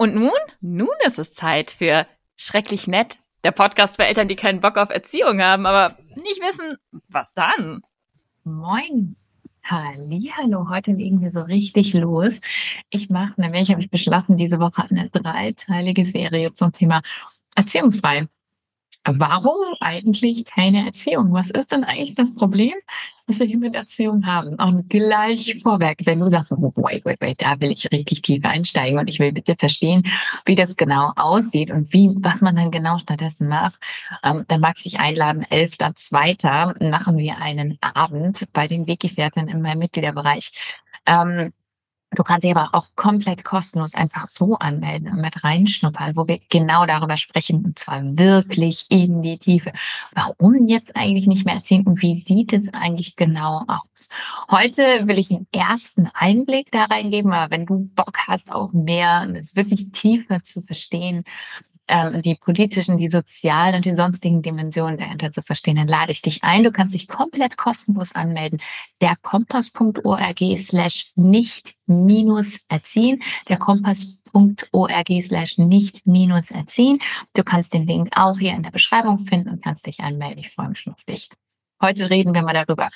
Und nun? Nun ist es Zeit für Schrecklich Nett, der Podcast für Eltern, die keinen Bock auf Erziehung haben, aber nicht wissen, was dann. Moin. Hallo, heute legen wir so richtig los. Ich mache nämlich, habe ich beschlossen, diese Woche eine dreiteilige Serie zum Thema erziehungsfrei Warum eigentlich keine Erziehung? Was ist denn eigentlich das Problem, was wir hier mit Erziehung haben? Und gleich vorweg, wenn du sagst, wait, wait, wait, da will ich richtig tief einsteigen und ich will bitte verstehen, wie das genau aussieht und wie, was man dann genau stattdessen macht, ähm, dann mag ich dich einladen, 11.2. machen wir einen Abend bei den Weggefährten in meinem Mitgliederbereich. Ähm, Du kannst dich aber auch komplett kostenlos einfach so anmelden und mit reinschnuppern, wo wir genau darüber sprechen, und zwar wirklich in die Tiefe. Warum jetzt eigentlich nicht mehr erziehen und wie sieht es eigentlich genau aus? Heute will ich einen ersten Einblick da reingeben, aber wenn du Bock hast, auch mehr und es wirklich tiefer zu verstehen, ähm, die politischen, die sozialen und die sonstigen Dimensionen dahinter zu verstehen, dann lade ich dich ein. Du kannst dich komplett kostenlos anmelden. Der kompass.org slash nicht minus erziehen. Der kompass.org slash nicht minus erziehen. Du kannst den Link auch hier in der Beschreibung finden und kannst dich anmelden. Ich freue mich schon auf dich. Heute reden wir mal darüber,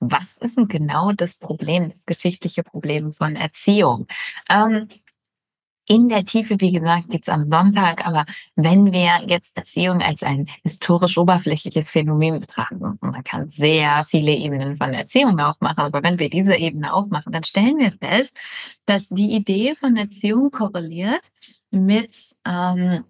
was ist denn genau das Problem, das geschichtliche Problem von Erziehung? Ähm, in der Tiefe, wie gesagt, geht's am Sonntag, aber wenn wir jetzt Erziehung als ein historisch oberflächliches Phänomen betrachten, man kann sehr viele Ebenen von Erziehung aufmachen, aber wenn wir diese Ebene aufmachen, dann stellen wir fest, dass die Idee von Erziehung korreliert mit ähm,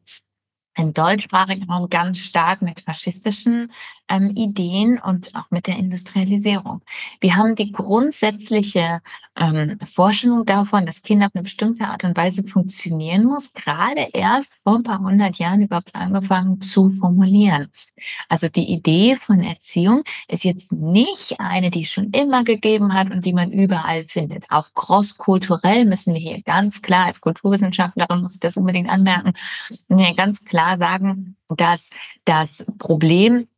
im deutschsprachigen Raum ganz stark mit faschistischen ähm, Ideen und auch mit der Industrialisierung. Wir haben die grundsätzliche ähm, Vorstellung davon, dass Kinder auf eine bestimmte Art und Weise funktionieren muss, gerade erst vor ein paar hundert Jahren überhaupt angefangen zu formulieren. Also die Idee von Erziehung ist jetzt nicht eine, die es schon immer gegeben hat und die man überall findet. Auch crosskulturell müssen wir hier ganz klar als Kulturwissenschaftlerin muss ich das unbedingt anmerken, ganz klar sagen, dass das Problem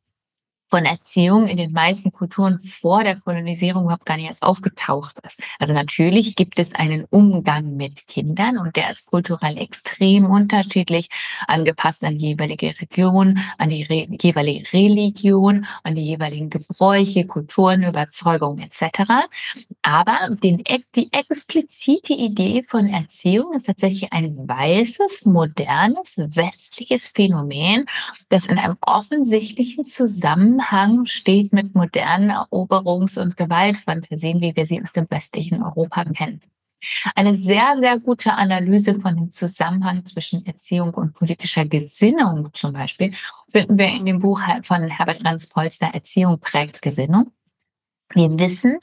von Erziehung in den meisten Kulturen vor der Kolonisierung überhaupt gar nicht erst aufgetaucht ist. Also natürlich gibt es einen Umgang mit Kindern und der ist kulturell extrem unterschiedlich, angepasst an die jeweilige Region, an die re jeweilige Religion, an die jeweiligen Gebräuche, Kulturen, Überzeugungen etc. Aber den, die explizite Idee von Erziehung ist tatsächlich ein weißes, modernes, westliches Phänomen, das in einem offensichtlichen Zusammenhang Zusammenhang steht mit modernen Eroberungs- und Gewaltfantasien, wie wir sie aus dem westlichen Europa kennen. Eine sehr, sehr gute Analyse von dem Zusammenhang zwischen Erziehung und politischer Gesinnung zum Beispiel finden wir in dem Buch von Herbert Ranz-Polster Erziehung prägt Gesinnung. Wir wissen,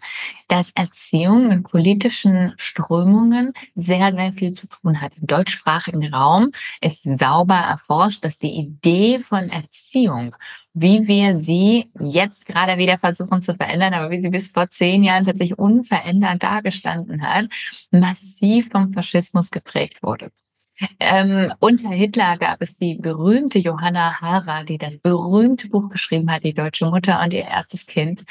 dass Erziehung mit politischen Strömungen sehr, sehr viel zu tun hat. Im deutschsprachigen Raum ist sauber erforscht, dass die Idee von Erziehung wie wir sie jetzt gerade wieder versuchen zu verändern, aber wie sie bis vor zehn Jahren tatsächlich unverändert dargestanden hat, massiv vom Faschismus geprägt wurde. Ähm, unter Hitler gab es die berühmte Johanna Hara, die das berühmte Buch geschrieben hat, Die deutsche Mutter und ihr erstes Kind,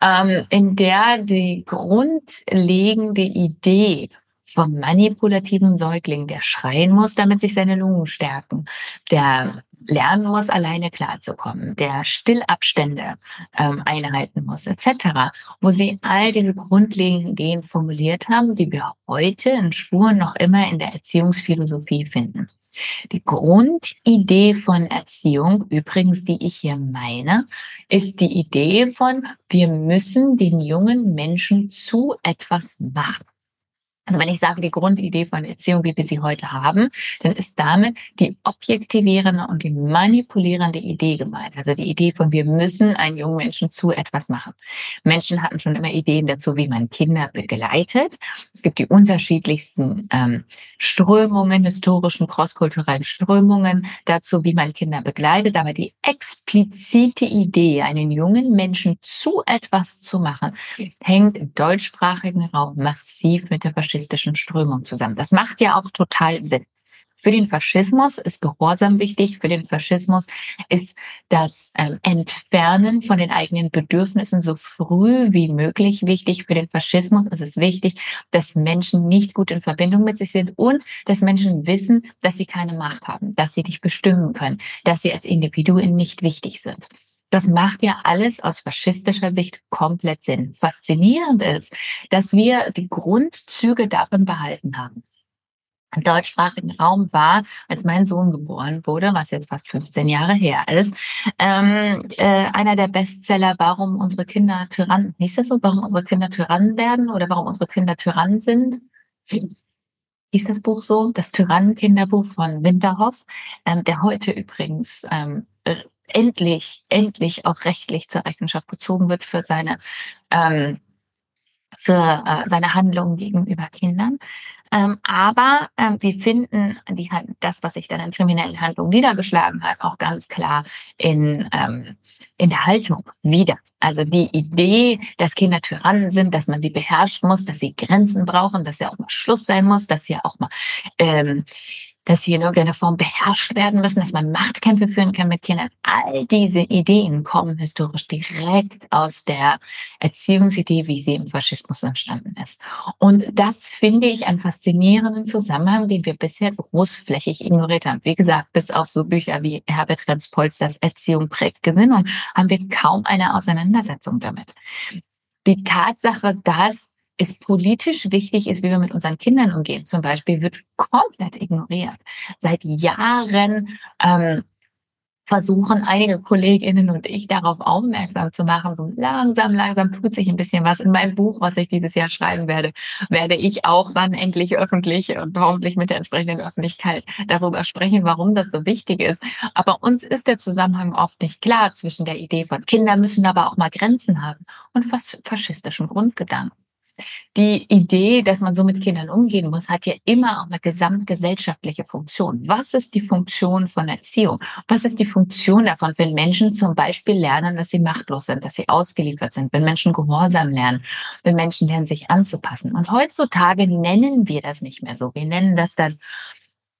ähm, in der die grundlegende Idee vom manipulativen Säugling, der schreien muss, damit sich seine Lungen stärken, der lernen muss, alleine klarzukommen, der Stillabstände ähm, einhalten muss, etc., wo sie all diese grundlegenden Ideen formuliert haben, die wir heute in Spuren noch immer in der Erziehungsphilosophie finden. Die Grundidee von Erziehung, übrigens, die ich hier meine, ist die Idee von, wir müssen den jungen Menschen zu etwas machen. Also wenn ich sage, die Grundidee von Erziehung, wie wir sie heute haben, dann ist damit die objektivierende und die manipulierende Idee gemeint. Also die Idee von, wir müssen einen jungen Menschen zu etwas machen. Menschen hatten schon immer Ideen dazu, wie man Kinder begleitet. Es gibt die unterschiedlichsten ähm, Strömungen, historischen, crosskulturellen Strömungen dazu, wie man Kinder begleitet. Aber die explizite Idee, einen jungen Menschen zu etwas zu machen, hängt im deutschsprachigen Raum massiv mit der faschistischen Strömung zusammen. Das macht ja auch total Sinn. Für den Faschismus ist Gehorsam wichtig. Für den Faschismus ist das ähm, Entfernen von den eigenen Bedürfnissen so früh wie möglich wichtig. Für den Faschismus ist es wichtig, dass Menschen nicht gut in Verbindung mit sich sind und dass Menschen wissen, dass sie keine Macht haben, dass sie nicht bestimmen können, dass sie als Individuen nicht wichtig sind. Das macht ja alles aus faschistischer Sicht komplett Sinn. Faszinierend ist, dass wir die Grundzüge davon behalten haben. Im deutschsprachigen Raum war, als mein Sohn geboren wurde, was jetzt fast 15 Jahre her ist, ähm, äh, einer der Bestseller, warum unsere Kinder Tyrannen, hieß das so, warum unsere Kinder Tyrannen werden oder warum unsere Kinder Tyrannen sind? Hieß das Buch so? Das Tyrannen-Kinderbuch von Winterhoff, ähm, der heute übrigens ähm, endlich, endlich auch rechtlich zur Rechenschaft gezogen wird für seine, ähm, für äh, seine Handlungen gegenüber Kindern. Ähm, aber ähm, wir finden die, das, was sich dann in kriminellen Handlungen niedergeschlagen hat, auch ganz klar in, ähm, in der Haltung wieder. Also die Idee, dass Kinder Tyrannen sind, dass man sie beherrschen muss, dass sie Grenzen brauchen, dass ja auch mal Schluss sein muss, dass sie auch mal ähm, dass sie in irgendeiner Form beherrscht werden müssen, dass man Machtkämpfe führen kann mit Kindern. All diese Ideen kommen historisch direkt aus der Erziehungsidee, wie sie im Faschismus entstanden ist. Und das finde ich einen faszinierenden Zusammenhang, den wir bisher großflächig ignoriert haben. Wie gesagt, bis auf so Bücher wie Herbert Renz-Polsters Erziehung prägt Gesinnung haben wir kaum eine Auseinandersetzung damit. Die Tatsache, dass es politisch wichtig ist, wie wir mit unseren Kindern umgehen, zum Beispiel, wird komplett ignoriert. Seit Jahren ähm, versuchen einige Kolleginnen und ich darauf aufmerksam zu machen. So langsam, langsam tut sich ein bisschen was. In meinem Buch, was ich dieses Jahr schreiben werde, werde ich auch dann endlich öffentlich und hoffentlich mit der entsprechenden Öffentlichkeit darüber sprechen, warum das so wichtig ist. Aber uns ist der Zusammenhang oft nicht klar zwischen der Idee von Kinder müssen aber auch mal Grenzen haben und faschistischen Grundgedanken. Die Idee, dass man so mit Kindern umgehen muss, hat ja immer auch eine gesamtgesellschaftliche Funktion. Was ist die Funktion von Erziehung? Was ist die Funktion davon, wenn Menschen zum Beispiel lernen, dass sie machtlos sind, dass sie ausgeliefert sind, wenn Menschen Gehorsam lernen, wenn Menschen lernen, sich anzupassen? Und heutzutage nennen wir das nicht mehr so. Wir nennen das dann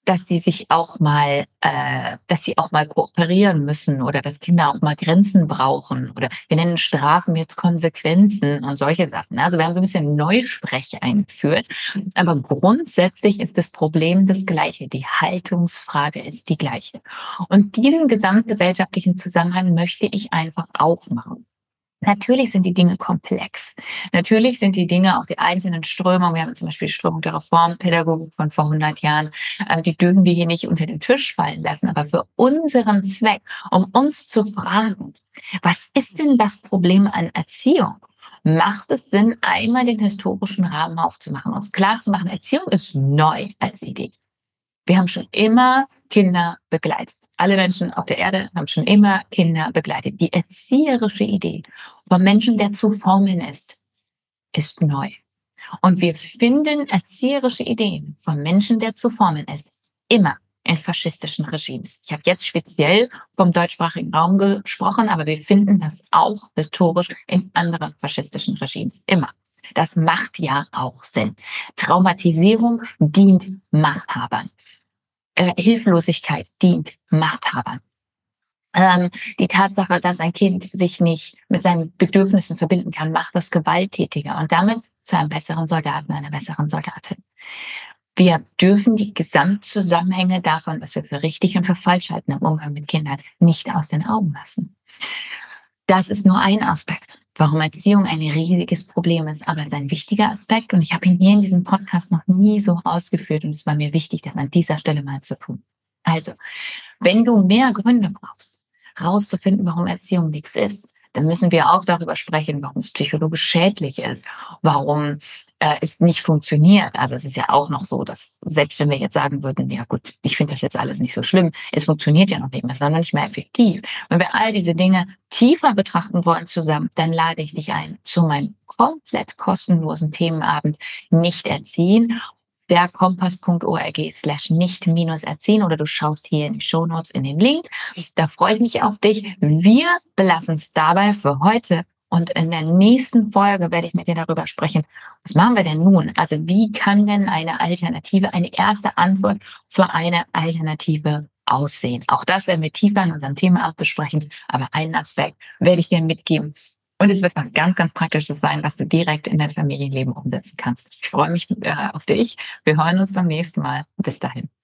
dass sie sich auch mal, äh, dass sie auch mal kooperieren müssen oder dass Kinder auch mal Grenzen brauchen oder wir nennen Strafen jetzt Konsequenzen und solche Sachen. Also wir haben ein bisschen Neusprech eingeführt, aber grundsätzlich ist das Problem das gleiche. Die Haltungsfrage ist die gleiche. Und diesen gesamtgesellschaftlichen Zusammenhang möchte ich einfach aufmachen. Natürlich sind die Dinge komplex. Natürlich sind die Dinge auch die einzelnen Strömungen. Wir haben zum Beispiel die Strömung der Reformpädagogik von vor 100 Jahren. Ähm, die dürfen wir hier nicht unter den Tisch fallen lassen. Aber für unseren Zweck, um uns zu fragen, was ist denn das Problem an Erziehung? Macht es Sinn, einmal den historischen Rahmen aufzumachen, uns klar zu machen, Erziehung ist neu als Idee. Wir haben schon immer Kinder begleitet. Alle Menschen auf der Erde haben schon immer Kinder begleitet. Die erzieherische Idee vom Menschen, der zu formen ist, ist neu. Und wir finden erzieherische Ideen vom Menschen, der zu formen ist, immer in faschistischen Regimes. Ich habe jetzt speziell vom deutschsprachigen Raum gesprochen, aber wir finden das auch historisch in anderen faschistischen Regimes. Immer. Das macht ja auch Sinn. Traumatisierung dient Machthabern äh, Hilflosigkeit dient Machthabern. Ähm, die Tatsache, dass ein Kind sich nicht mit seinen Bedürfnissen verbinden kann, macht das gewalttätiger und damit zu einem besseren Soldaten, einer besseren Soldatin. Wir dürfen die Gesamtzusammenhänge davon, was wir für richtig und für falsch halten im Umgang mit Kindern, nicht aus den Augen lassen. Das ist nur ein Aspekt warum Erziehung ein riesiges Problem ist, aber es ist ein wichtiger Aspekt und ich habe ihn hier in diesem Podcast noch nie so ausgeführt und es war mir wichtig, das an dieser Stelle mal zu tun. Also, wenn du mehr Gründe brauchst, rauszufinden, warum Erziehung nichts ist, dann müssen wir auch darüber sprechen, warum es psychologisch schädlich ist, warum äh, es nicht funktioniert. Also es ist ja auch noch so, dass selbst wenn wir jetzt sagen würden, ja gut, ich finde das jetzt alles nicht so schlimm, es funktioniert ja noch nicht mehr, es ist noch nicht mehr effektiv. Wenn wir all diese Dinge tiefer betrachten wollen zusammen, dann lade ich dich ein zu meinem komplett kostenlosen Themenabend Nicht erziehen der kompass.org slash nicht minus erziehen oder du schaust hier in die Show Notes in den Link. Da freue ich mich auf dich. Wir belassen es dabei für heute Und in der nächsten Folge werde ich mit dir darüber sprechen, was machen wir denn nun? Also wie kann denn eine Alternative, eine erste Antwort für eine Alternative aussehen? Auch das werden wir tiefer in unserem Thema auch besprechen. Aber einen Aspekt werde ich dir mitgeben. Und es wird was ganz, ganz Praktisches sein, was du direkt in dein Familienleben umsetzen kannst. Ich freue mich äh, auf dich. Wir hören uns beim nächsten Mal. Bis dahin.